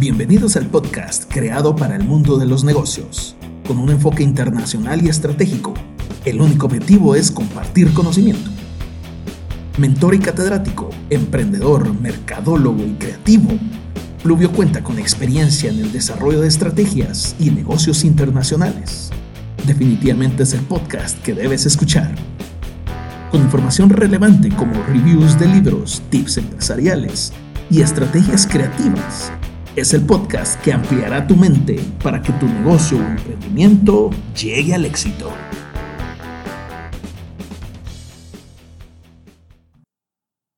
Bienvenidos al podcast creado para el mundo de los negocios, con un enfoque internacional y estratégico. El único objetivo es compartir conocimiento. Mentor y catedrático, emprendedor, mercadólogo y creativo, Pluvio cuenta con experiencia en el desarrollo de estrategias y negocios internacionales. Definitivamente es el podcast que debes escuchar. Con información relevante como reviews de libros, tips empresariales y estrategias creativas es el podcast que ampliará tu mente para que tu negocio o emprendimiento llegue al éxito.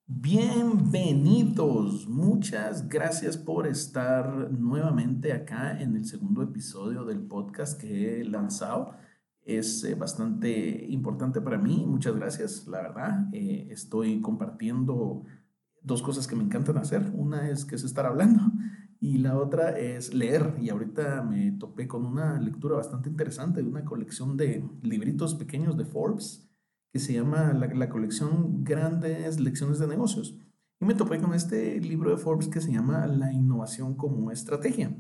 Bienvenidos, muchas gracias por estar nuevamente acá en el segundo episodio del podcast que he lanzado. Es eh, bastante importante para mí, muchas gracias, la verdad. Eh, estoy compartiendo dos cosas que me encantan hacer. Una es que es estar hablando y la otra es leer. Y ahorita me topé con una lectura bastante interesante de una colección de libritos pequeños de Forbes que se llama la, colección Grandes Lecciones de Negocios. Y me topé con este libro de Forbes que se llama La innovación como estrategia.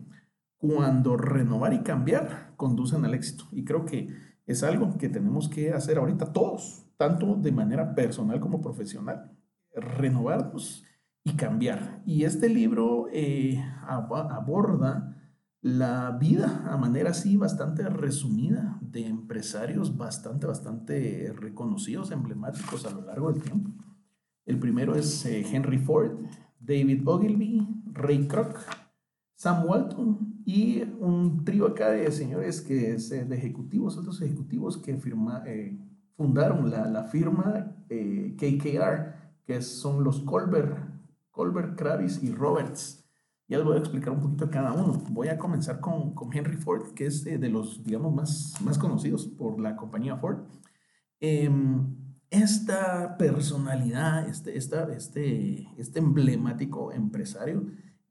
Cuando renovar y cambiar conducen al éxito. Y creo que es algo que tenemos que hacer ahorita todos, tanto de manera personal como profesional. Renovarnos y cambiar. Y este libro eh, aborda la vida a manera así bastante resumida de empresarios bastante, bastante reconocidos, emblemáticos a lo largo del tiempo. El primero es eh, Henry Ford, David Ogilvy, Ray Kroc, Sam Walton y un trío acá de señores que es eh, de ejecutivos, otros ejecutivos que fundaron la, la firma KKR, que son los Colbert Colbert, Kravis y Roberts. Ya les voy a explicar un poquito cada uno. Voy a comenzar con, con Henry Ford, que es de, los, digamos, más, más conocidos por la compañía Ford. Em, esta personalidad, este, esta, este, este emblemático empresario,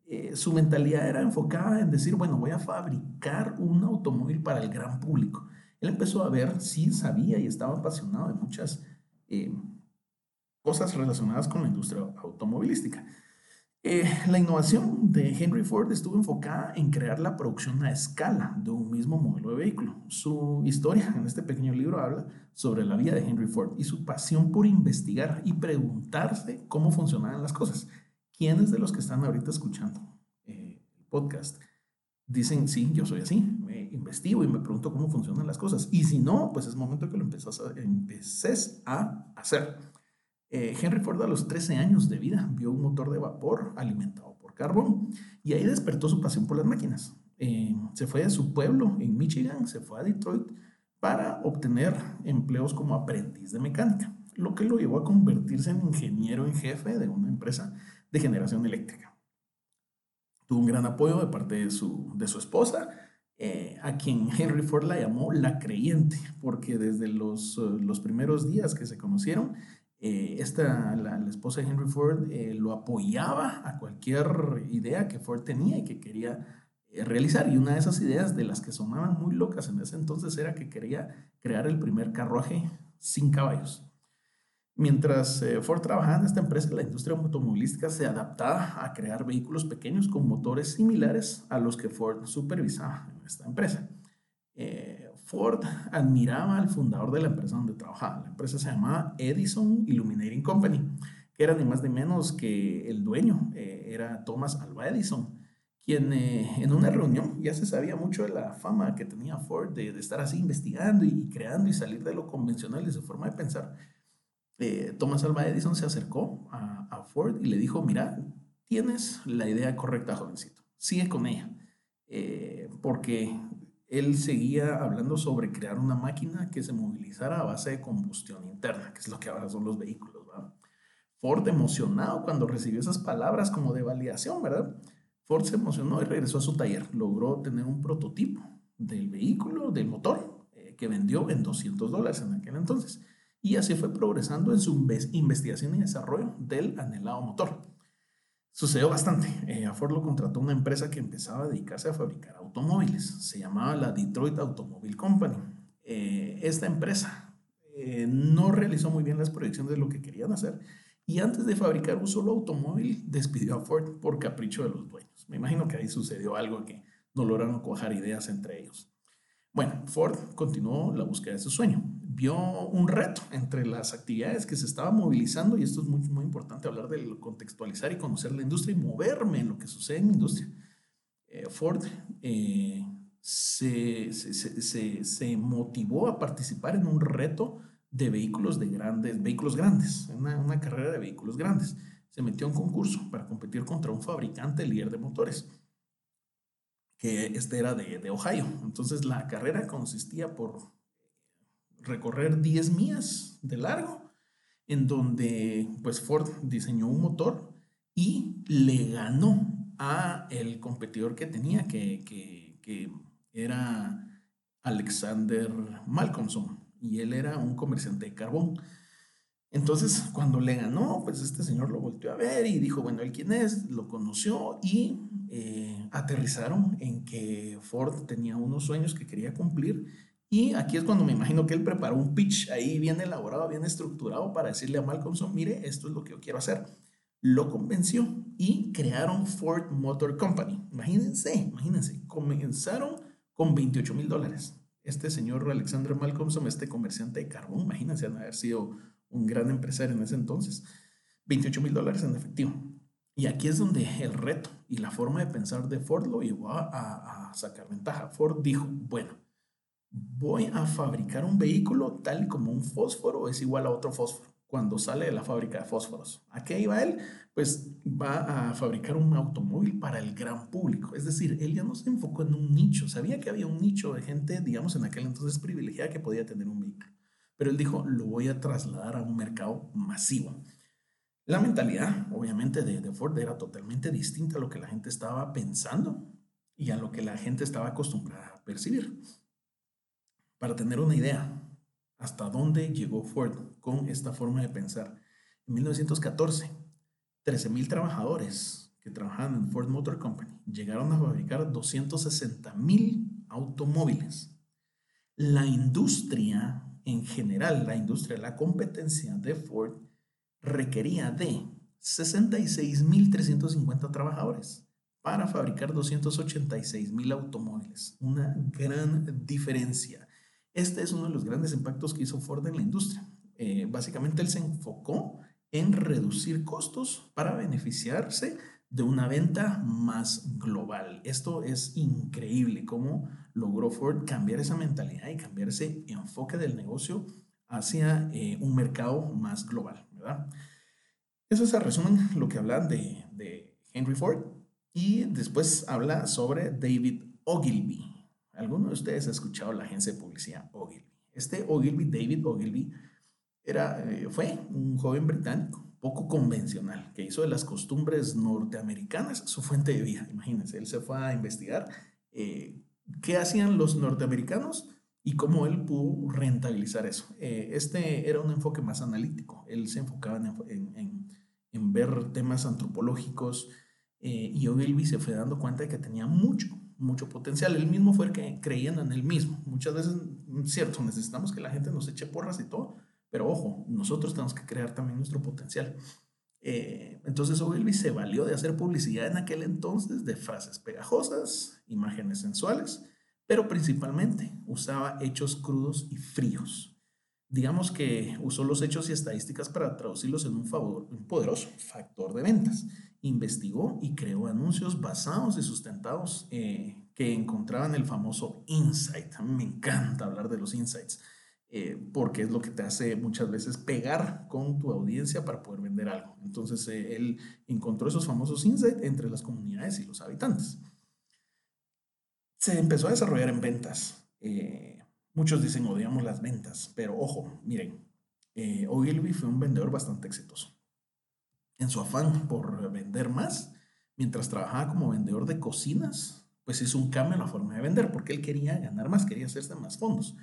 eh, su mentalidad era enfocada en decir, bueno, voy a fabricar un automóvil para el gran público. Él empezó a ver, sí sabía y estaba apasionado de muchas eh, cosas relacionadas con la industria automovilística. Eh, la innovación de Henry Ford estuvo enfocada en crear la producción a escala de un mismo modelo de vehículo. Su historia en este pequeño libro habla sobre la vida de Henry Ford y su pasión por investigar y preguntarse cómo funcionaban las cosas. ¿Quiénes de los que están ahorita escuchando eh, el podcast dicen, sí, yo soy así, me investigo y me pregunto cómo funcionan las cosas? Y si no, pues es momento que lo empeces a hacer. Eh, Henry Ford a los 13 años de vida vio un motor de vapor alimentado por carbón y ahí despertó su pasión por las máquinas. Eh, se fue de su pueblo en Michigan, se fue a Detroit para obtener empleos como aprendiz de mecánica, lo que lo llevó a convertirse en ingeniero en jefe de una empresa de generación eléctrica. Tuvo un gran apoyo de parte de su, de su esposa, eh, a quien Henry Ford la llamó la creyente, porque desde los, los primeros días que se conocieron, eh, esta, la, esposa de Henry Ford eh, lo apoyaba a cualquier idea que Ford tenía y que quería eh, realizar. Y una de esas ideas de las que sonaban muy locas en ese entonces era que quería crear el primer carruaje sin caballos. Mientras Ford trabajaba en esta empresa, la industria automovilística se adaptaba a crear vehículos pequeños con motores similares a los que Ford supervisaba en esta empresa. Ford admiraba al fundador de la empresa donde trabajaba. La empresa se llamaba Edison Illuminating Company, que era ni más ni menos que el dueño, eh, era Thomas Alva Edison, quien eh, en una reunión ya se sabía mucho de la fama que tenía Ford de, estar así investigando y, creando y salir de lo convencional de su forma de pensar. Eh, Thomas Alva Edison se acercó a, a Ford y le dijo, mira, tienes la idea correcta, jovencito, sigue con ella. porque él seguía hablando sobre crear una máquina que se movilizara a base de combustión interna, que es lo que ahora son los vehículos. Ford emocionado cuando recibió esas palabras como de validación, ¿verdad? Ford se emocionó y regresó a su taller. Logró tener un prototipo del vehículo, del motor, eh, que vendió en 200 dólares en aquel entonces. Y así fue progresando en su investigación y desarrollo del anhelado motor. Sucedió bastante. Eh, a Ford lo contrató una empresa que empezaba a dedicarse a fabricar automóviles. Se llamaba la Detroit Automobile Company. Eh, esta empresa eh, no realizó muy bien las proyecciones de lo que querían hacer y antes de fabricar un solo automóvil, despidió a Ford por capricho de los dueños. Me imagino que ahí sucedió algo que no lograron cuajar ideas entre ellos. Bueno, Ford continuó la búsqueda de su sueño. Vio un reto entre las actividades que se estaban movilizando, y esto es muy, muy importante hablar de contextualizar y conocer la industria y moverme en lo que sucede en la industria. Eh, Ford eh, se, se, se, motivó a participar en un reto de vehículos de grandes, vehículos grandes, una, una carrera de vehículos grandes. Se metió a un concurso para competir contra un fabricante líder de motores que este era de, de, Ohio. Entonces la carrera consistía por recorrer 10 millas de largo, en donde pues Ford diseñó un motor y le ganó a el competidor que tenía, que, que, que era Alexander Malcolmson, y él era un comerciante de carbón. Entonces, cuando le ganó, pues este señor lo volvió a ver y dijo, bueno, él quién es, lo conoció y eh, aterrizaron en que Ford tenía unos sueños que quería cumplir. Y aquí es cuando me imagino que él preparó un pitch ahí bien elaborado, bien estructurado para decirle a Malcolmson, mire, esto es lo que yo quiero hacer. Lo convenció y crearon Ford Motor Company. Imagínense, imagínense, comenzaron con 28 mil dólares. Este señor Alexander Malcolmson, este comerciante de carbón, imagínense haber sido un gran empresario en ese entonces, 28 mil dólares en efectivo. Y aquí es donde el reto y la forma de pensar de Ford lo llevó a, a, sacar ventaja. Ford dijo, bueno, voy a fabricar un vehículo tal como un fósforo es igual a otro fósforo cuando sale de la fábrica de fósforos. ¿A qué iba él? Pues va a fabricar un automóvil para el gran público. Es decir, él ya no se enfocó en un nicho. Sabía que había un nicho de gente, digamos, en aquel entonces privilegiada que podía tener un vehículo. Pero él dijo, lo voy a trasladar a un mercado masivo. La mentalidad, obviamente, de, Ford era totalmente distinta a lo que la gente estaba pensando y a lo que la gente estaba acostumbrada a percibir. Para tener una idea, hasta dónde llegó Ford con esta forma de pensar. En 1914, 13.000 trabajadores que trabajaban en Ford Motor Company llegaron a fabricar 260.000 automóviles. La industria en general, la industria, la competencia de Ford requería de 66.350 trabajadores para fabricar 286.000 automóviles. Una gran diferencia. Este es uno de los grandes impactos que hizo Ford en la industria. Eh, básicamente él se enfocó en reducir costos para beneficiarse de una venta más global. Esto es increíble cómo logró Ford cambiar esa mentalidad y cambiar ese enfoque del negocio hacia eh, un mercado más global, ¿verdad? Eso es a resumen lo que habla de, de Henry Ford y después habla sobre David Ogilvy. ¿Alguno de ustedes ha escuchado la agencia de publicidad Ogilvy? Este Ogilvy, David Ogilvy, era, eh, fue un joven británico poco convencional, que hizo de las costumbres norteamericanas su fuente de vida. Imagínense, él se fue a investigar eh, qué hacían los norteamericanos y cómo él pudo rentabilizar eso. Eh, este era un enfoque más analítico, él se enfocaba en, ver temas antropológicos y Ogilvy se fue dando cuenta de que tenía mucho, mucho potencial. Él mismo fue el que creyendo en él mismo. Muchas veces, cierto, necesitamos que la gente nos eche porras y todo, pero ojo, nosotros tenemos que crear también nuestro potencial. Eh, entonces Ogilvy se valió de hacer publicidad en aquel entonces de frases pegajosas, imágenes sensuales, pero principalmente usaba hechos crudos y fríos. Digamos que usó los hechos y estadísticas para traducirlos en un poderoso factor de ventas. Investigó y creó anuncios basados y sustentados eh, que encontraban el famoso insight. Me encanta hablar de los insights eh, porque es lo que te hace muchas veces pegar con tu audiencia para poder vender algo. Entonces, eh, él encontró esos famosos insights entre las comunidades y los habitantes. Se empezó a desarrollar en ventas. Muchos dicen odiamos las ventas, pero ojo, miren, Ogilvy fue un vendedor bastante exitoso. En su afán por vender más, mientras trabajaba como vendedor de cocinas, pues hizo un cambio en la forma de vender, porque él quería ganar más, quería hacerse más fondos.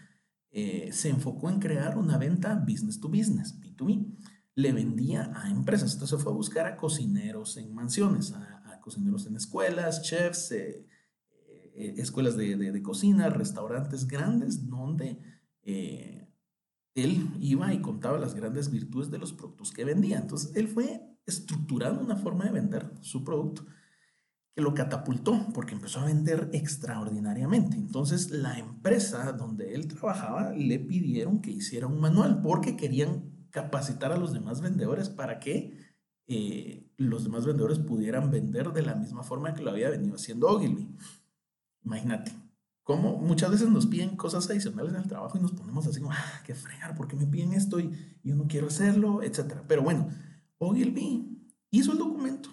Eh, se enfocó en crear una venta business to business, B2B. Le vendía a empresas. Entonces fue a buscar a cocineros en mansiones, a, cocineros en escuelas, chefs, eh, eh, escuelas de, de, cocina, restaurantes grandes donde él iba y contaba las grandes virtudes de los productos que vendía. Entonces, él fue estructurando una forma de vender su producto que lo catapultó porque empezó a vender extraordinariamente. Entonces, la empresa donde él trabajaba le pidieron que hiciera un manual porque querían capacitar a los demás vendedores para que eh, los demás vendedores pudieran vender de la misma forma que lo había venido haciendo Ogilvy. Imagínate, como muchas veces nos piden cosas adicionales en el trabajo y nos ponemos así ah, qué fregar, ¿por qué me piden esto y yo no quiero hacerlo? Etcétera. Pero bueno, Ogilvy hizo el documento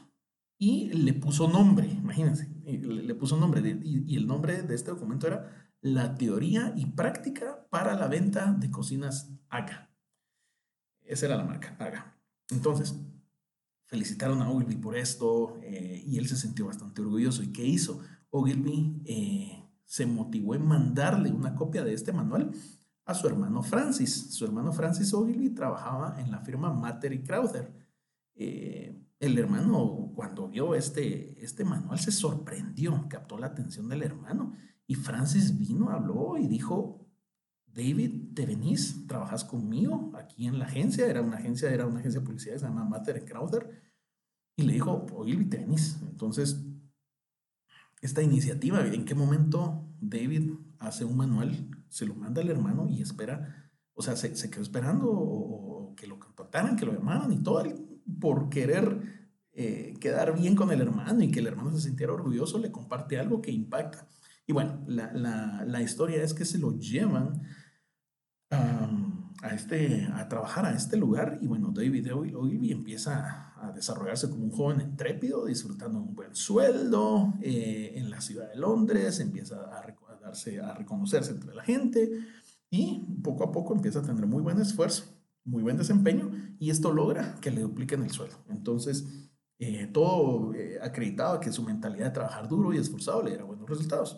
y le puso nombre, imagínense, le, puso nombre y, el nombre de este documento era La teoría y práctica para la venta de cocinas AGA. Esa era la marca, AGA. Entonces, felicitaron a Ogilvy por esto eh, y él se sintió bastante orgulloso. ¿Y qué hizo? Ogilvy eh, se motivó en mandarle una copia de este manual a su hermano Francis. Su hermano Francis Ogilvy trabajaba en la firma Matter y Crowther. Eh, el hermano, cuando vio este, este manual, se sorprendió, captó la atención del hermano. Y Francis vino, habló y dijo, David, ¿te venís? ¿Trabajas conmigo aquí en la agencia? Era una agencia, era una agencia de publicidad, se llama Matter Crowther. Y le dijo, Ogilvy, ¿te venís? Entonces, esta iniciativa, ¿en qué momento David hace un manual, se lo manda al hermano y espera, o sea, se, quedó esperando o, que lo contactaran, que lo llamaran y todo, por querer eh, quedar bien con el hermano y que el hermano se sintiera orgulloso, le comparte algo que impacta. Y bueno, la, la, historia es que se lo llevan a, este, a trabajar a este lugar y bueno, David Ogilvy empieza a desarrollarse como un joven intrépido, disfrutando un buen sueldo eh, en la ciudad de Londres, empieza a, a reconocerse entre la gente y poco a poco empieza a tener muy buen esfuerzo, muy buen desempeño y esto logra que le dupliquen el sueldo. Entonces, eh, todo eh, acreditaba que su mentalidad de trabajar duro y esforzado le diera buenos resultados.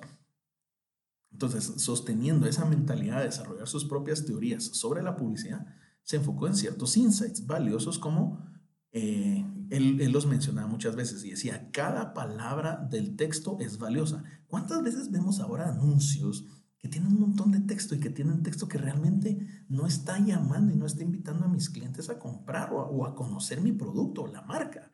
Entonces, sosteniendo esa mentalidad de desarrollar sus propias teorías sobre la publicidad, se enfocó en ciertos insights valiosos como eh, él, él, los mencionaba muchas veces y decía, cada palabra del texto es valiosa. ¿Cuántas veces vemos ahora anuncios que tienen un montón de texto y que tienen texto que realmente no está llamando y no está invitando a mis clientes a comprar o a, o a conocer mi producto o la marca?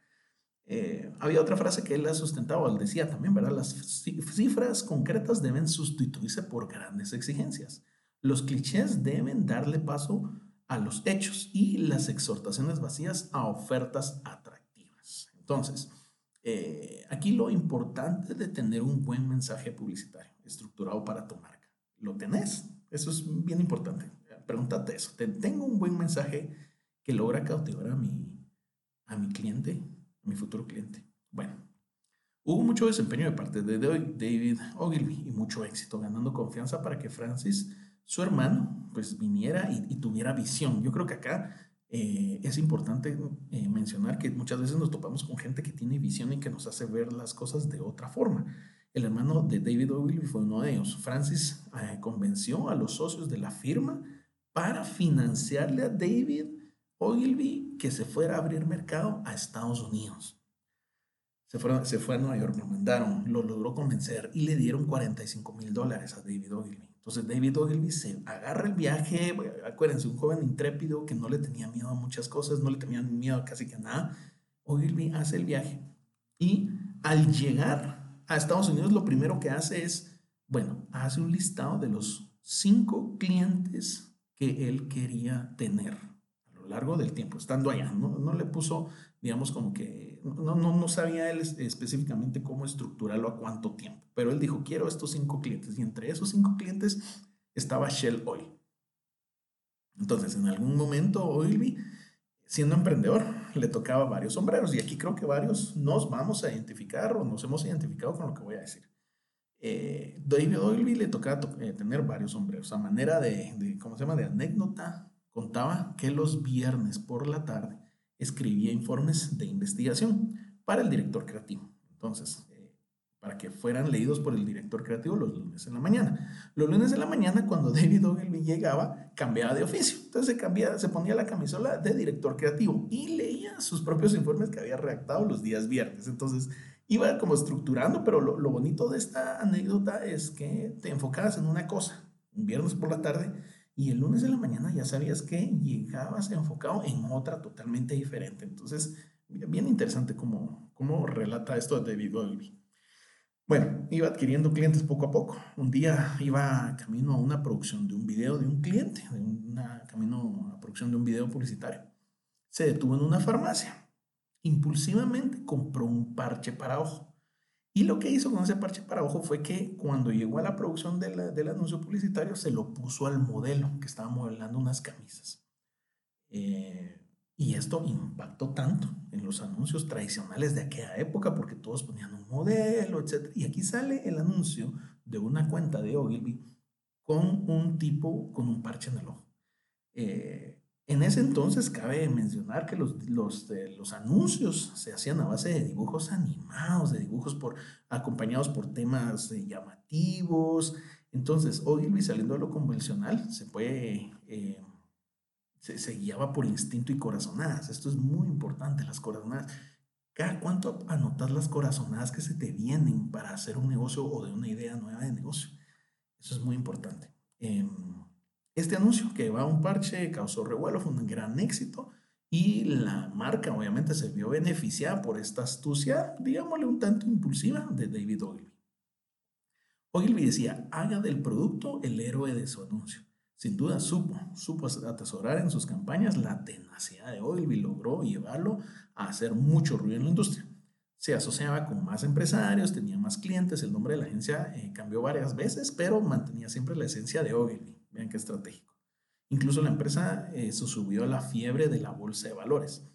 Eh, había otra frase que él ha sustentado, él decía también, ¿verdad? Las cifras concretas deben sustituirse por grandes exigencias. Los clichés deben darle paso a los hechos y las exhortaciones vacías a ofertas atractivas. Entonces, eh, aquí lo importante de tener un buen mensaje publicitario estructurado para tu marca. ¿Lo tenés? Eso es bien importante. Pregúntate eso. ¿Tengo un buen mensaje que logra cautivar a mi, a mi cliente? mi futuro cliente. Bueno, hubo mucho desempeño de parte de David Ogilvy y mucho éxito, ganando confianza para que Francis, su hermano, pues viniera y, tuviera visión. Yo creo que acá eh, es importante eh, mencionar que muchas veces nos topamos con gente que tiene visión y que nos hace ver las cosas de otra forma. El hermano de David Ogilvy fue uno de ellos. Francis eh, convenció a los socios de la firma para financiarle a David Ogilvy que se fuera a abrir mercado a Estados Unidos. Se, se fue a Nueva York, lo mandaron, lo logró convencer y le dieron 45 mil dólares a David Ogilvy. Entonces David Ogilvy se agarra el viaje, acuérdense, un joven intrépido que no le tenía miedo a muchas cosas, no le tenía miedo casi que a nada. Ogilvy hace el viaje y al llegar a Estados Unidos lo primero que hace es, bueno, hace un listado de los cinco clientes que él quería tener largo del tiempo, estando allá. No, no le puso, digamos, como que no, no, no sabía él específicamente cómo estructurarlo a cuánto tiempo, pero él dijo, quiero estos cinco clientes y entre esos cinco clientes estaba Shell Oil. Entonces, en algún momento, Oilby, siendo emprendedor, le tocaba varios sombreros y aquí creo que varios nos vamos a identificar o nos hemos identificado con lo que voy a decir. Eh, David Oilby le tocaba eh, tener varios sombreros a manera de, de, ¿cómo se llama?, de anécdota Contaba que los viernes por la tarde escribía informes de investigación para el director creativo. Entonces, para que fueran leídos por el director creativo los lunes en la mañana. Los lunes en la mañana, cuando David Ogilvy llegaba, cambiaba de oficio. Entonces se, cambiaba, se ponía la camisola de director creativo y leía sus propios informes que había redactado los días viernes. Entonces, iba como estructurando, pero lo, bonito de esta anécdota es que te enfocabas en una cosa. Un viernes por la tarde y el lunes de la mañana ya sabías que llegabas enfocado en otra totalmente diferente. Entonces, bien interesante cómo, cómo relata esto David Ogilvy. Bueno, iba adquiriendo clientes poco a poco. Un día iba camino a una producción de un video de un cliente, de una, camino a producción de un video publicitario. Se detuvo en una farmacia. Impulsivamente compró un parche para ojo. Y lo que hizo con ese parche para ojo fue que cuando llegó a la producción del anuncio publicitario se lo puso al modelo que estaba modelando unas camisas. Eh, y esto impactó tanto en los anuncios tradicionales de aquella época porque todos ponían un modelo, etc. Y aquí sale el anuncio de una cuenta de Ogilvy con un tipo con un parche en el ojo. Eh, en ese entonces cabe mencionar que los, los, los, anuncios se hacían a base de dibujos animados, de dibujos por, acompañados por temas eh, llamativos. Entonces, Ogilvy saliendo de lo convencional se puede, eh, se, guiaba por instinto y corazonadas. Esto es muy importante, las corazonadas. ¿Cada cuánto anotas las corazonadas que se te vienen para hacer un negocio o de una idea nueva de negocio? Eso es muy importante. Eh, este anuncio que va a un parche causó revuelo, fue un gran éxito y la marca obviamente se vio beneficiada por esta astucia, digámosle un tanto impulsiva de David Ogilvy. Ogilvy decía, haga del producto el héroe de su anuncio. Sin duda supo, supo atesorar en sus campañas la tenacidad de Ogilvy, logró llevarlo a hacer mucho ruido en la industria. Se asociaba con más empresarios, tenía más clientes, el nombre de la agencia eh, cambió varias veces, pero mantenía siempre la esencia de Ogilvy. Vean qué estratégico. Incluso la empresa eh, se subió a la fiebre de la bolsa de valores,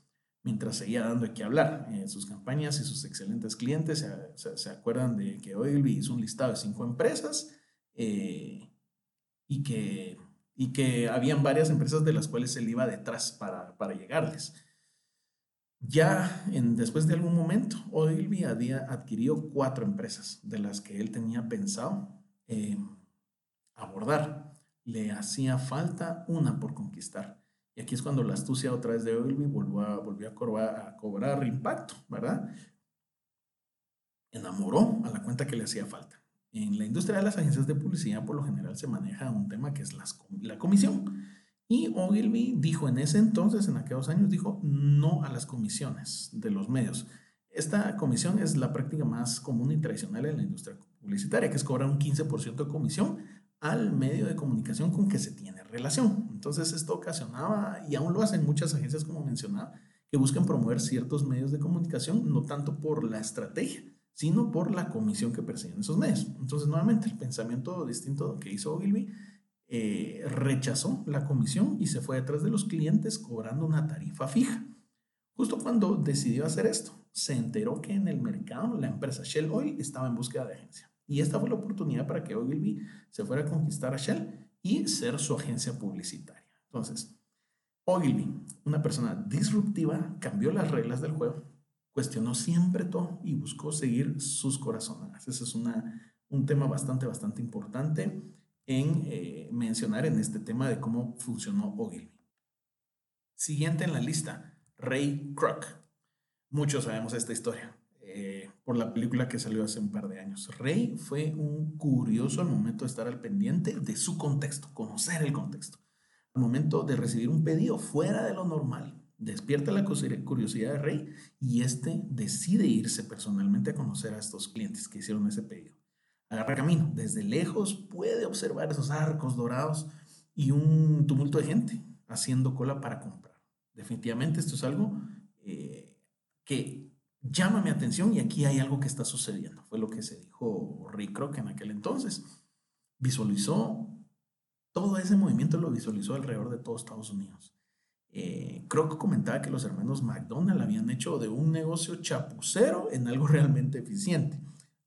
mientras seguía dando de qué hablar. Eh, sus campañas y sus excelentes clientes se, acuerdan de que Ogilvy hizo un listado de cinco empresas eh, y, que, y que habían varias empresas de las cuales él iba detrás para, para llegarles. Ya en, después de algún momento, Ogilvy había adquirido cuatro empresas de las que él tenía pensado abordar le hacía falta una por conquistar. Y aquí es cuando la astucia otra vez de Ogilvy volvió a, volvió a, cobrar, a cobrar impacto, ¿verdad? Enamoró a la cuenta que le hacía falta. En la industria de las agencias de publicidad por lo general se maneja un tema que es la comisión. Y Ogilvy dijo en ese entonces, en aquellos años, dijo no a las comisiones de los medios. Esta comisión es la práctica más común y tradicional en la industria publicitaria, que es cobrar un 15% de comisión al medio de comunicación con que se tiene relación. Entonces esto ocasionaba, y aún lo hacen muchas agencias como mencionaba, que buscan promover ciertos medios de comunicación, no tanto por la estrategia, sino por la comisión que persiguen esos medios. Entonces, nuevamente, el pensamiento distinto que hizo Ogilvy eh, rechazó la comisión y se fue detrás de los clientes cobrando una tarifa fija. Justo cuando decidió hacer esto, se enteró que en el mercado la empresa Shell Oil estaba en búsqueda de agencia. Y esta fue la oportunidad para que Ogilvy se fuera a conquistar a Shell y ser su agencia publicitaria. Entonces, Ogilvy, una persona disruptiva, cambió las reglas del juego, cuestionó siempre todo y buscó seguir sus corazones. Ese es una, un tema bastante, bastante importante en eh, mencionar en este tema de cómo funcionó Ogilvy. Siguiente en la lista, Ray Kroc. Muchos sabemos esta historia. Eh, por la película que salió hace un par de años. Rey fue un curioso al momento de estar al pendiente de su contexto, conocer el contexto. Al momento de recibir un pedido fuera de lo normal, despierta la curiosidad de Rey y este decide irse personalmente a conocer a estos clientes que hicieron ese pedido. Agarra camino, desde lejos puede observar esos arcos dorados y un tumulto de gente haciendo cola para comprar. Definitivamente esto es algo eh, que llama mi atención y aquí hay algo que está sucediendo. Fue lo que se dijo Rick Kroc en aquel entonces. Visualizó todo ese movimiento, lo visualizó alrededor de todo Estados Unidos. Eh, Kroc comentaba que los hermanos McDonald habían hecho de un negocio chapucero en algo realmente eficiente.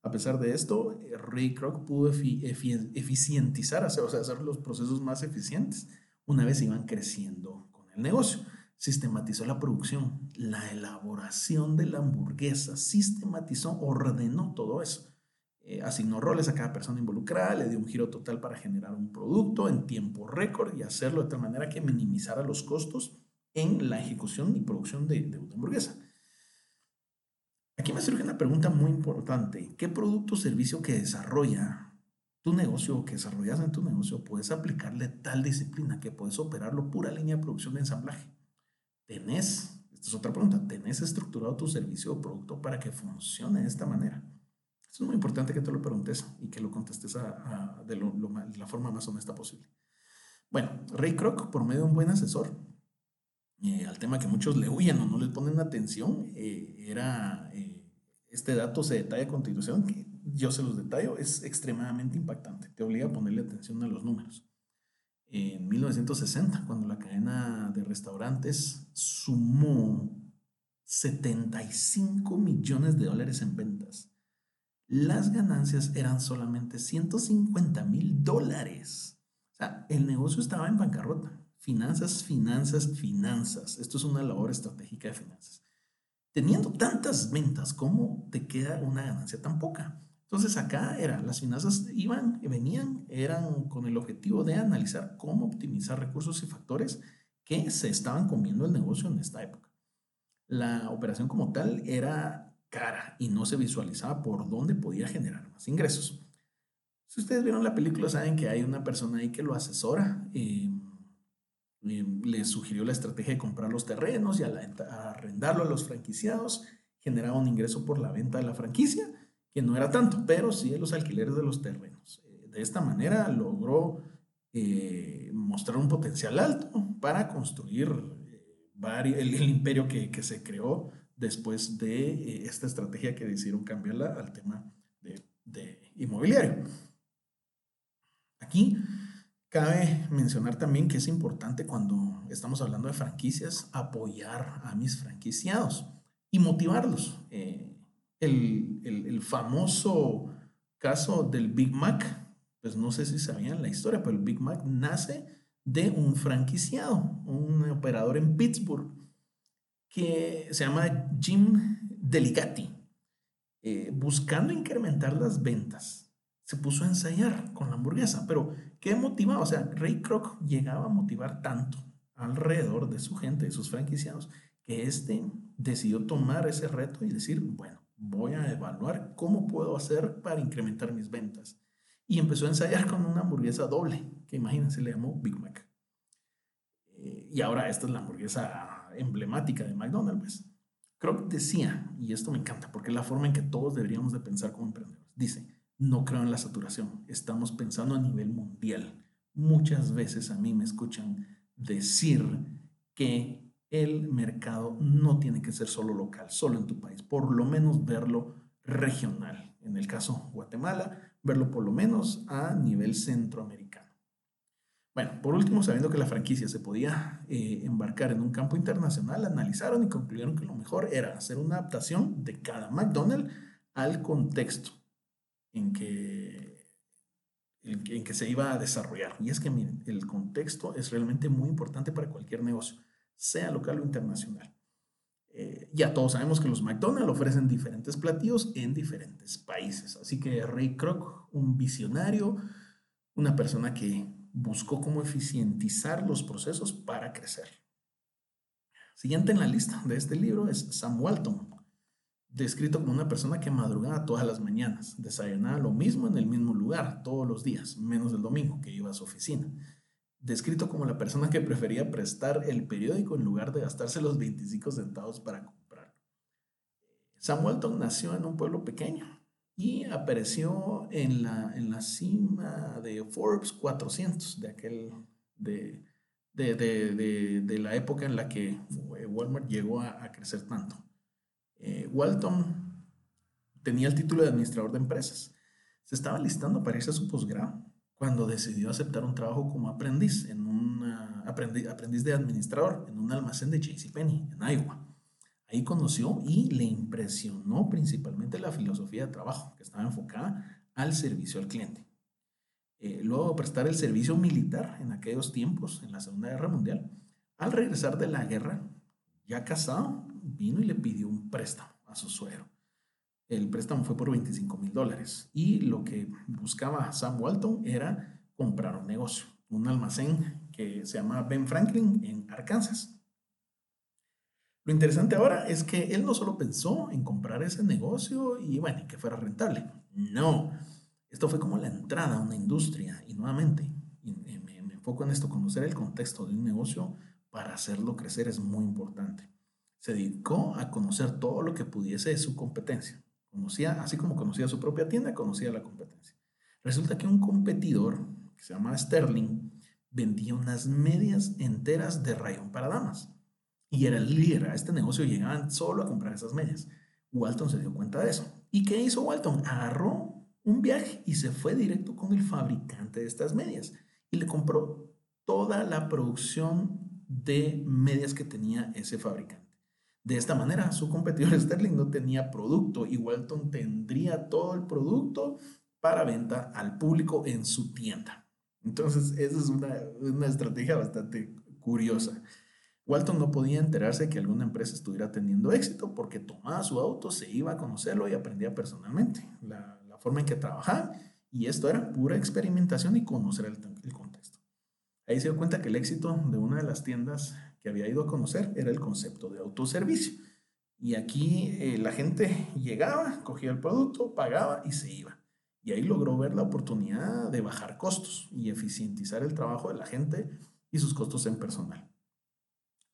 A pesar de esto, eh, Ray Kroc pudo eficientizar, o sea, hacer los procesos más eficientes una vez iban creciendo con el negocio sistematizó la producción, la elaboración de la hamburguesa, sistematizó, ordenó todo eso. Eh, asignó roles a cada persona involucrada, le dio un giro total para generar un producto en tiempo récord y hacerlo de tal manera que minimizara los costos en la ejecución y producción de, de una hamburguesa. Aquí me surge una pregunta muy importante. ¿Qué producto o servicio que desarrolla tu negocio, que desarrollas en tu negocio, puedes aplicarle tal disciplina que puedes operarlo pura línea de producción de ensamblaje. Tenés, esta es otra pregunta, ¿tenés estructurado tu servicio o producto para que funcione de esta manera? Es muy importante que te lo preguntes y que lo contestes de la forma más honesta posible. Bueno, Ray Kroc, por medio de un buen asesor, eh, al tema que muchos le huyen o no les ponen atención, eh, era, eh, este dato se detalla a continuación, que yo se los detallo, es extremadamente impactante, te obliga a ponerle atención a los números. En 1960, cuando la cadena de restaurantes sumó 75 millones de dólares en ventas, las ganancias eran solamente 150 mil dólares. O sea, el negocio estaba en bancarrota. Finanzas, finanzas, finanzas. Esto es una labor estratégica de finanzas. Teniendo tantas ventas, ¿cómo te queda una ganancia tan poca? Entonces acá era, las finanzas iban venían, eran con el objetivo de analizar cómo optimizar recursos y factores que se estaban comiendo el negocio en esta época. La operación como tal era cara y no se visualizaba por dónde podía generar más ingresos. Si ustedes vieron la película, saben que hay una persona ahí que lo asesora. Eh, le sugirió la estrategia de comprar los terrenos y arrendarlo a los franquiciados. Generaba un ingreso por la venta de la franquicia que no era tanto, pero sí de los alquileres de los terrenos. Eh, de esta manera logró eh, mostrar un potencial alto para construir eh, el, imperio que, se creó después de esta estrategia que decidieron cambiarla al tema de, inmobiliario. Aquí cabe mencionar también que es importante cuando estamos hablando de franquicias apoyar a mis franquiciados y motivarlos el, famoso caso del Big Mac, pues no sé si sabían la historia, pero el Big Mac nace de un franquiciado, un operador en Pittsburgh, que se llama Jim Delicati. Eh, buscando incrementar las ventas, se puso a ensayar con la hamburguesa, pero ¿qué motivaba? O sea, Ray Kroc llegaba a motivar tanto alrededor de su gente, de sus franquiciados, que este decidió tomar ese reto y decir, bueno, voy a evaluar cómo puedo hacer para incrementar mis ventas. Y empezó a ensayar con una hamburguesa doble, que imagínense, le llamó Big Mac. Eh, y ahora esta es la hamburguesa emblemática de McDonald's. Creo que decía, y esto me encanta, porque es la forma en que todos deberíamos de pensar como emprendedores. Dice, no creo en la saturación, estamos pensando a nivel mundial. Muchas veces a mí me escuchan decir que el mercado no tiene que ser solo local, solo en tu país, por lo menos verlo regional. En el caso Guatemala, verlo por lo menos a nivel centroamericano. Bueno, por último, sabiendo que la franquicia se podía eh, embarcar en un campo internacional, analizaron y concluyeron que lo mejor era hacer una adaptación de cada McDonald's al contexto en que, en que se iba a desarrollar. Y es que miren, el contexto es realmente muy importante para cualquier negocio sea local o internacional. Eh, ya todos sabemos que los McDonald's ofrecen diferentes platillos en diferentes países. Así que Ray Kroc, un visionario, una persona que buscó cómo eficientizar los procesos para crecer. Siguiente en la lista de este libro es Sam Walton, descrito como una persona que madrugaba todas las mañanas, desayunaba lo mismo en el mismo lugar todos los días, menos el domingo que iba a su oficina descrito como la persona que prefería prestar el periódico en lugar de gastarse los 25 centavos para comprarlo. Sam Walton nació en un pueblo pequeño y apareció en la, en la cima de Forbes 400, de, aquel, de, de, la época en la que Walmart llegó a, crecer tanto. Eh, Walton tenía el título de administrador de empresas. Se estaba listando para irse a su posgrado cuando decidió aceptar un trabajo como aprendiz, en un aprendiz, de administrador en un almacén de JCPenney, en Iowa. Ahí conoció y le impresionó principalmente la filosofía de trabajo, que estaba enfocada al servicio al cliente. Eh, luego de prestar el servicio militar en aquellos tiempos, en la Segunda Guerra Mundial, al regresar de la guerra, ya casado, vino y le pidió un préstamo a su suegro. El préstamo fue por 25 mil dólares y lo que buscaba Sam Walton era comprar un negocio, un almacén que se llama Ben Franklin en Arkansas. Lo interesante ahora es que él no solo pensó en comprar ese negocio y bueno, que fuera rentable. No, Esto fue como la entrada a una industria y nuevamente me, me enfoco en esto, conocer el contexto de un negocio para hacerlo crecer es muy importante. Se dedicó a conocer todo lo que pudiese de su competencia. Conocía, así como conocía su propia tienda, conocía la competencia. Resulta que un competidor que se llama Sterling vendía unas medias enteras de rayón para damas y era el líder a este negocio, llegaban solo a comprar esas medias. Walton se dio cuenta de eso. ¿Y qué hizo Walton? Agarró un viaje y se fue directo con el fabricante de estas medias y le compró toda la producción de medias que tenía ese fabricante. De esta manera, su competidor Sterling no tenía producto y Walton tendría todo el producto para venta al público en su tienda. Entonces, esa es una estrategia bastante curiosa. Walton no podía enterarse que alguna empresa estuviera teniendo éxito porque tomaba su auto, se iba a conocerlo y aprendía personalmente la, forma en que trabajaba y esto era pura experimentación y conocer el, contexto. Ahí se dio cuenta que el éxito de una de las tiendas que había ido a conocer era el concepto de autoservicio. Y aquí eh, la gente llegaba, cogía el producto, pagaba y se iba. Y ahí logró ver la oportunidad de bajar costos y eficientizar el trabajo de la gente y sus costos en personal.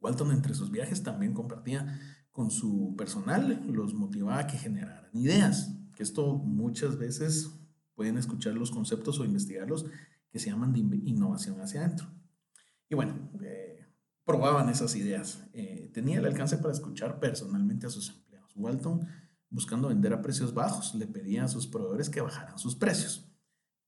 Walton entre sus viajes también compartía con su personal, los motivaba a que generaran ideas, que esto muchas veces pueden escuchar los conceptos o investigarlos que se llaman de innovación hacia adentro. Y bueno, eh, probaban esas ideas. Eh, tenía el alcance para escuchar personalmente a sus empleados. Walton, buscando vender a precios bajos, le pedía a sus proveedores que bajaran sus precios.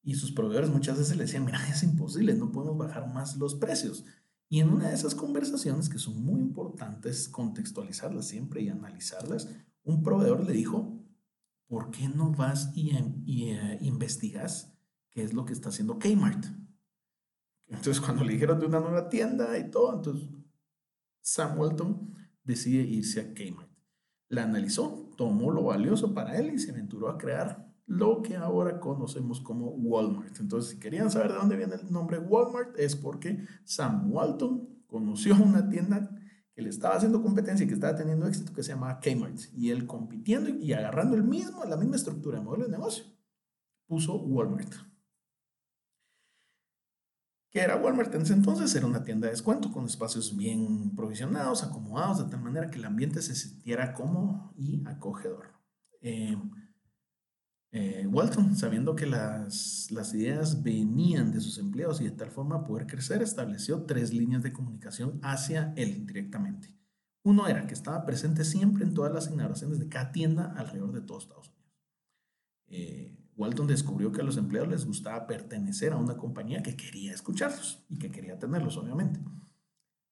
Y sus proveedores muchas veces le decían, mira, es imposible, no podemos bajar más los precios. Y en una de esas conversaciones, que son muy importantes contextualizarlas siempre y analizarlas, un proveedor le dijo, ¿por qué no vas y, eh, investigas qué es lo que está haciendo Kmart? Entonces, cuando le dijeron de una nueva tienda y todo, entonces Sam Walton decide irse a Kmart. La analizó, tomó lo valioso para él y se aventuró a crear lo que ahora conocemos como Walmart. Entonces, si querían saber de dónde viene el nombre Walmart, es porque Sam Walton conoció una tienda que le estaba haciendo competencia y que estaba teniendo éxito que se llamaba Kmart. Y él compitiendo y agarrando el mismo, la misma estructura de modelo de negocio, puso Walmart. ¿Qué era Walmart en ese entonces? Era una tienda de descuento con espacios bien provisionados, acomodados, de tal manera que el ambiente se sintiera cómodo y acogedor. Eh, eh, Walton, sabiendo que las, las ideas venían de sus empleados y de tal forma poder crecer, estableció tres líneas de comunicación hacia él directamente. Uno era que estaba presente siempre en todas las inauguraciones de cada tienda alrededor de todos Estados Unidos. Eh, Walton descubrió que a los empleados les gustaba pertenecer a una compañía que quería escucharlos y que quería tenerlos, obviamente.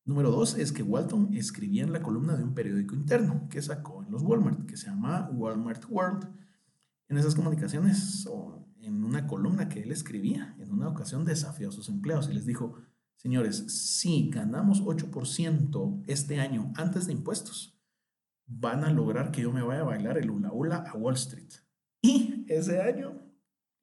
Número dos es que Walton escribía en la columna de un periódico interno que sacó en los Walmart, que se llama Walmart World en esas comunicaciones o en una columna que él escribía, en una ocasión desafió a sus empleados y les dijo, señores, si ganamos 8% este año antes de impuestos, van a lograr que yo me vaya a bailar el hula hula a Wall Street. Y ese año,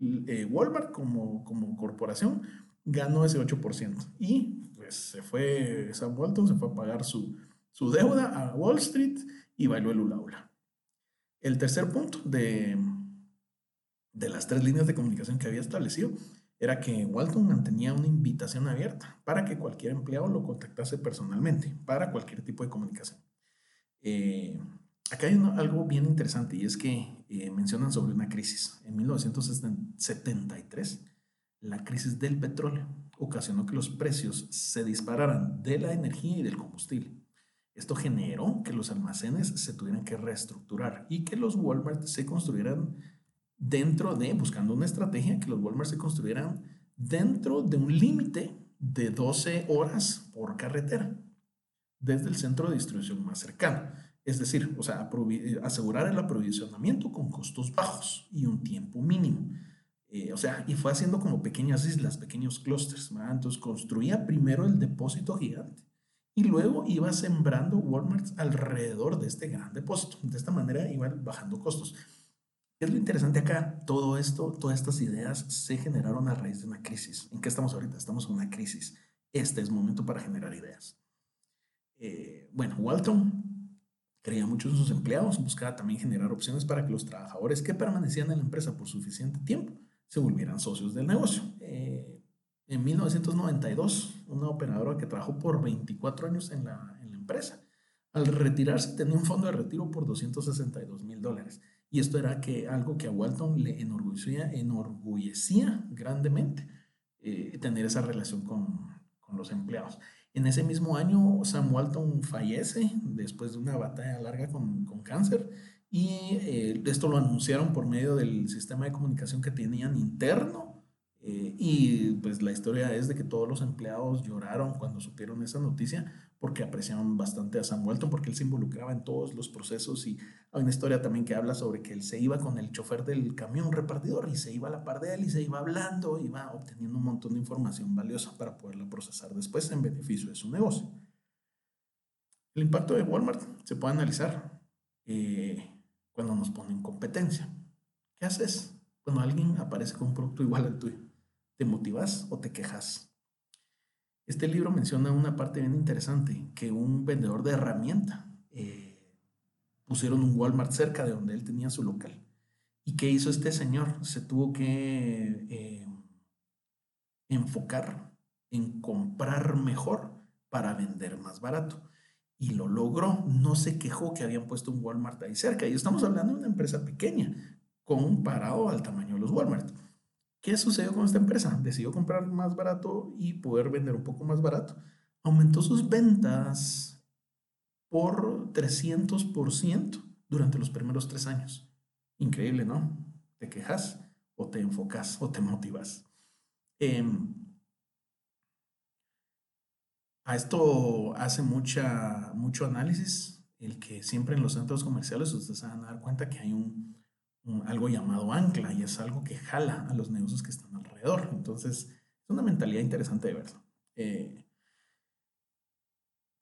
eh, Walmart como, como corporación ganó ese 8%. Y pues se fue, Sam Walton se fue a pagar su, su deuda a Wall Street y bailó el hula hula. El tercer punto de, de las tres líneas de comunicación que había establecido era que Walton mantenía una invitación abierta para que cualquier empleado lo contactase personalmente para cualquier tipo de comunicación. Eh, acá hay algo bien interesante y es que eh, mencionan sobre una crisis. En 1973, la crisis del petróleo ocasionó que los precios se dispararan de la energía y del combustible. Esto generó que los almacenes se tuvieran que reestructurar y que los Walmart se construyeran dentro de, buscando una estrategia, que los Walmart se construyeran dentro de un límite de 12 horas por carretera, desde el centro de distribución más cercano. Es decir, o sea, asegurar el aprovisionamiento con costos bajos y un tiempo mínimo. Eh, o sea, y fue haciendo como pequeñas islas, pequeños clústeres. Entonces construía primero el depósito gigante y luego iba sembrando Walmart alrededor de este gran depósito. De esta manera iban bajando costos es lo interesante acá? Todo esto, todas estas ideas se generaron a raíz de una crisis. ¿En qué estamos ahorita? Estamos en una crisis. Este es momento para generar ideas. Eh, bueno, Walton creía mucho en sus empleados, buscaba también generar opciones para que los trabajadores que permanecían en la empresa por suficiente tiempo se volvieran socios del negocio. Eh, en 1992, una operadora que trabajó por 24 años en la, en la empresa, al retirarse tenía un fondo de retiro por 262 mil dólares. Y esto era que, algo que a Walton le enorgullecía, enorgullecía grandemente, eh, tener esa relación con, con los empleados. En ese mismo año, Sam Walton fallece después de una batalla larga con, con cáncer y eh, esto lo anunciaron por medio del sistema de comunicación que tenían interno. Eh, y pues la historia es de que todos los empleados lloraron cuando supieron esa noticia porque apreciaban bastante a Sam Walton porque él se involucraba en todos los procesos y hay una historia también que habla sobre que él se iba con el chofer del camión repartidor y se iba a la par de él y se iba hablando, iba obteniendo un montón de información valiosa para poderla procesar después en beneficio de su negocio. El impacto de Walmart se puede analizar. Eh, cuando nos ponen competencia. ¿Qué haces cuando alguien aparece con un producto igual al tuyo? ¿Te motivas o te quejas? Este libro menciona una parte bien interesante, que un vendedor de herramienta eh, pusieron un Walmart cerca de donde él tenía su local. ¿Y qué hizo este señor? Se tuvo que eh, enfocar en comprar mejor para vender más barato y lo logró. No se quejó que habían puesto un Walmart ahí cerca. Y estamos hablando de una empresa pequeña, comparado al tamaño de los Walmart. ¿Qué sucedió con esta empresa? Decidió comprar más barato y poder vender un poco más barato. Aumentó sus ventas por 300% durante los primeros tres años. Increíble, ¿no? ¿Te quejas o te enfocas o te motivas? Eh, a esto hace mucha, mucho análisis, el que siempre en los centros comerciales ustedes se van a dar cuenta que hay un, algo llamado ancla y es algo que jala a los negocios que están alrededor. Entonces, es una mentalidad interesante de verlo. Eh,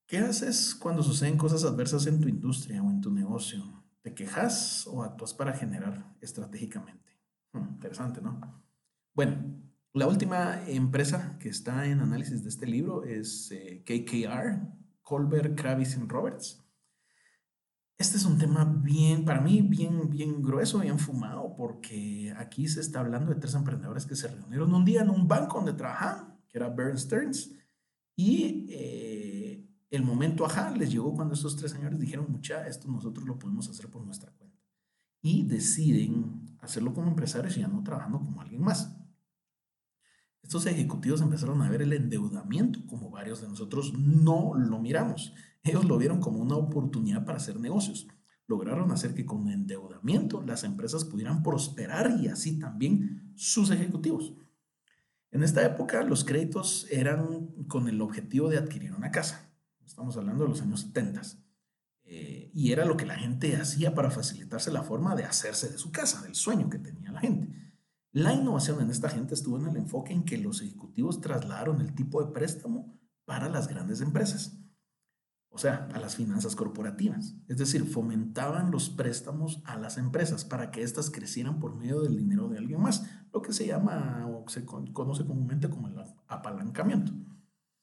¿Qué haces cuando suceden cosas adversas en tu industria o en tu negocio? ¿Te quejas o actúas para generar estratégicamente? Hmm, interesante, ¿no? Bueno, la última empresa que está en análisis de este libro es eh, KKR, Colbert, Kravis Roberts. Este es un tema bien, para mí, bien, bien grueso, bien fumado, porque aquí se está hablando de tres emprendedores que se reunieron un día en un banco donde trabajaban, que era Bear Stearns, y eh, el momento ajá les llegó cuando estos tres señores dijeron, mucha, esto nosotros lo podemos hacer por nuestra cuenta. Y deciden hacerlo como empresarios y ya no trabajando como alguien más. Estos ejecutivos empezaron a ver el endeudamiento como varios de nosotros no lo miramos. Ellos lo vieron como una oportunidad para hacer negocios. Lograron hacer que con endeudamiento las empresas pudieran prosperar y así también sus ejecutivos. En esta época los créditos eran con el objetivo de adquirir una casa. Estamos hablando de los años 70. Eh, y era lo que la gente hacía para facilitarse la forma de hacerse de su casa, del sueño que tenía la gente. La innovación en esta gente estuvo en el enfoque en que los ejecutivos trasladaron el tipo de préstamo para las grandes empresas, o sea, a las finanzas corporativas. Es decir, fomentaban los préstamos a las empresas para que éstas crecieran por medio del dinero de alguien más, lo que se llama o se conoce comúnmente como el apalancamiento.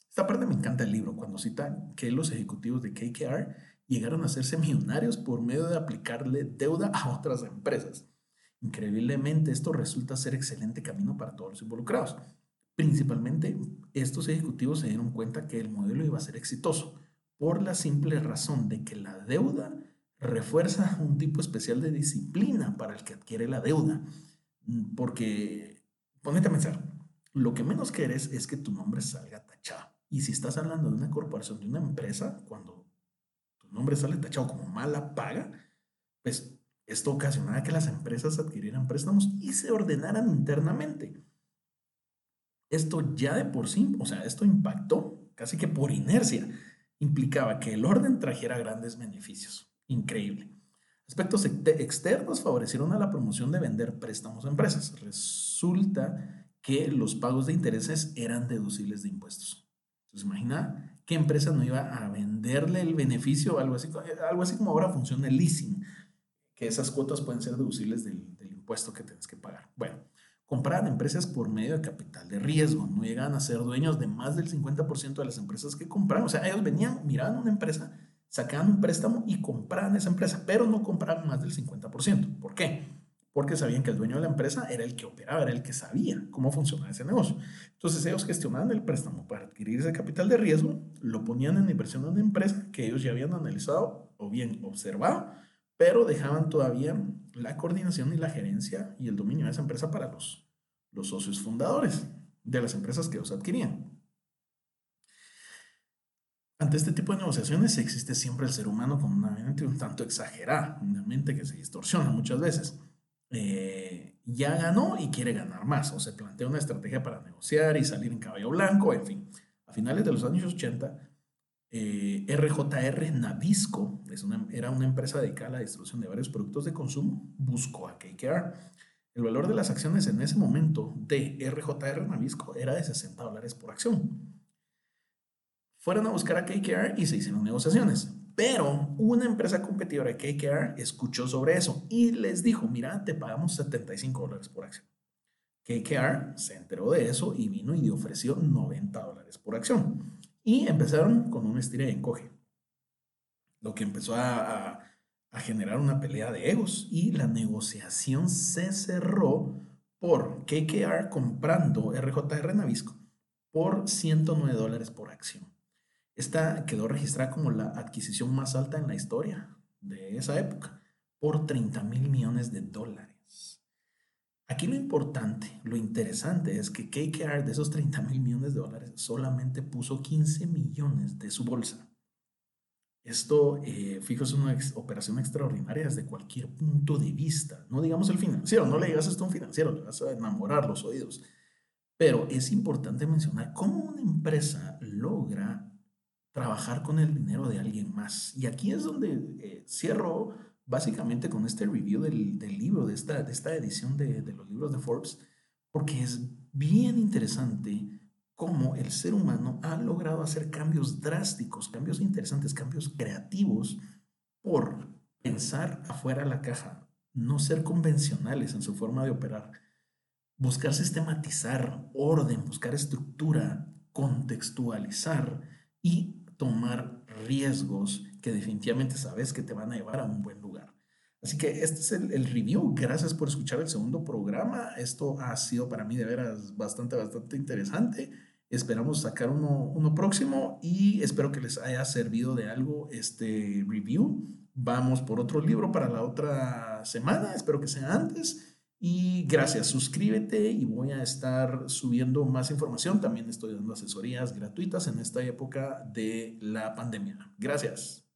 Esta parte me encanta el libro cuando cita que los ejecutivos de KKR llegaron a hacerse millonarios por medio de aplicarle deuda a otras empresas. Increíblemente, esto resulta ser excelente camino para todos los involucrados. Principalmente, estos ejecutivos se dieron cuenta que el modelo iba a ser exitoso por la simple razón de que la deuda refuerza un tipo especial de disciplina para el que adquiere la deuda. Porque, ponete a pensar, lo que menos quieres es que tu nombre salga tachado. Y si estás hablando de una corporación, de una empresa, cuando tu nombre sale tachado como mala paga, pues esto ocasionaba que las empresas adquirieran préstamos y se ordenaran internamente. Esto ya de por sí, o sea, esto impactó casi que por inercia. Implicaba que el orden trajera grandes beneficios. Increíble. Aspectos externos favorecieron a la promoción de vender préstamos a empresas. Resulta que los pagos de intereses eran deducibles de impuestos. Entonces, imagina qué empresa no iba a venderle el beneficio, algo así, algo así como ahora funciona el leasing que esas cuotas pueden ser deducibles del, impuesto que tienes que pagar. Bueno, compraban empresas por medio de capital de riesgo, no llegaban a ser dueños de más del 50% de las empresas que compraban. O sea, ellos venían, miraban una empresa, sacaban un préstamo y compraban esa empresa, pero no compraban más del 50%. ¿Por qué? porque sabían que el dueño de la empresa era el que operaba, era el que sabía cómo funcionaba ese negocio. Entonces ellos gestionaban el préstamo para adquirir ese capital de riesgo, lo ponían en inversión en una empresa que ellos ya habían analizado o bien observado, pero dejaban todavía la coordinación y la gerencia y el dominio de esa empresa para los, los socios fundadores de las empresas que ellos adquirían. Ante este tipo de negociaciones existe siempre el ser humano con una mente un tanto exagerada, una mente que se distorsiona muchas veces. Eh, ya ganó y quiere ganar más, o se plantea una estrategia para negociar y salir en caballo blanco, en fin. A finales de los años 80, eh, RJR Nabisco, es una, era una empresa dedicada a la distribución de varios productos de consumo, buscó a KKR. El valor de las acciones en ese momento de RJR Nabisco era de 60 dólares por acción. Fueron a buscar a KKR y se hicieron negociaciones. Pero una empresa competidora de KKR escuchó sobre eso y les dijo, mira, te pagamos 75 dólares por acción. KKR se enteró de eso y vino y ofreció 90 dólares por acción. Y empezaron con un estira y encoge, lo que empezó a, a generar una pelea de egos y la negociación se cerró por KKR comprando RJR Navisco por 109 dólares por acción. Esta quedó registrada como la adquisición más alta en la historia de esa época, por 30 mil millones de dólares. Aquí lo importante, lo interesante es que KKR de esos 30 mil millones de dólares solamente puso 15 millones de su bolsa. Esto, eh, fijo, es una operación extraordinaria desde cualquier punto de vista. No digamos el financiero, no le digas esto a un financiero, le vas a enamorar los oídos. Pero es importante mencionar cómo una empresa logra trabajar con el dinero de alguien más. Y aquí es donde eh, cierro básicamente con este review del, del libro, de esta, de esta edición de, de, los libros de Forbes, porque es bien interesante cómo el ser humano ha logrado hacer cambios drásticos, cambios interesantes, cambios creativos por pensar afuera de la caja, no ser convencionales en su forma de operar, buscar sistematizar orden, buscar estructura, contextualizar y tomar riesgos que definitivamente sabes que te van a llevar a un buen lugar. Así que este es el, review. Gracias por escuchar el segundo programa. Esto ha sido para mí de veras bastante, bastante interesante. Esperamos sacar uno, uno próximo y espero que les haya servido de algo este review. Vamos por otro libro para la otra semana. Espero que sea antes. Y gracias, suscríbete y voy a estar subiendo más información. También estoy dando asesorías gratuitas en esta época de la pandemia. Gracias.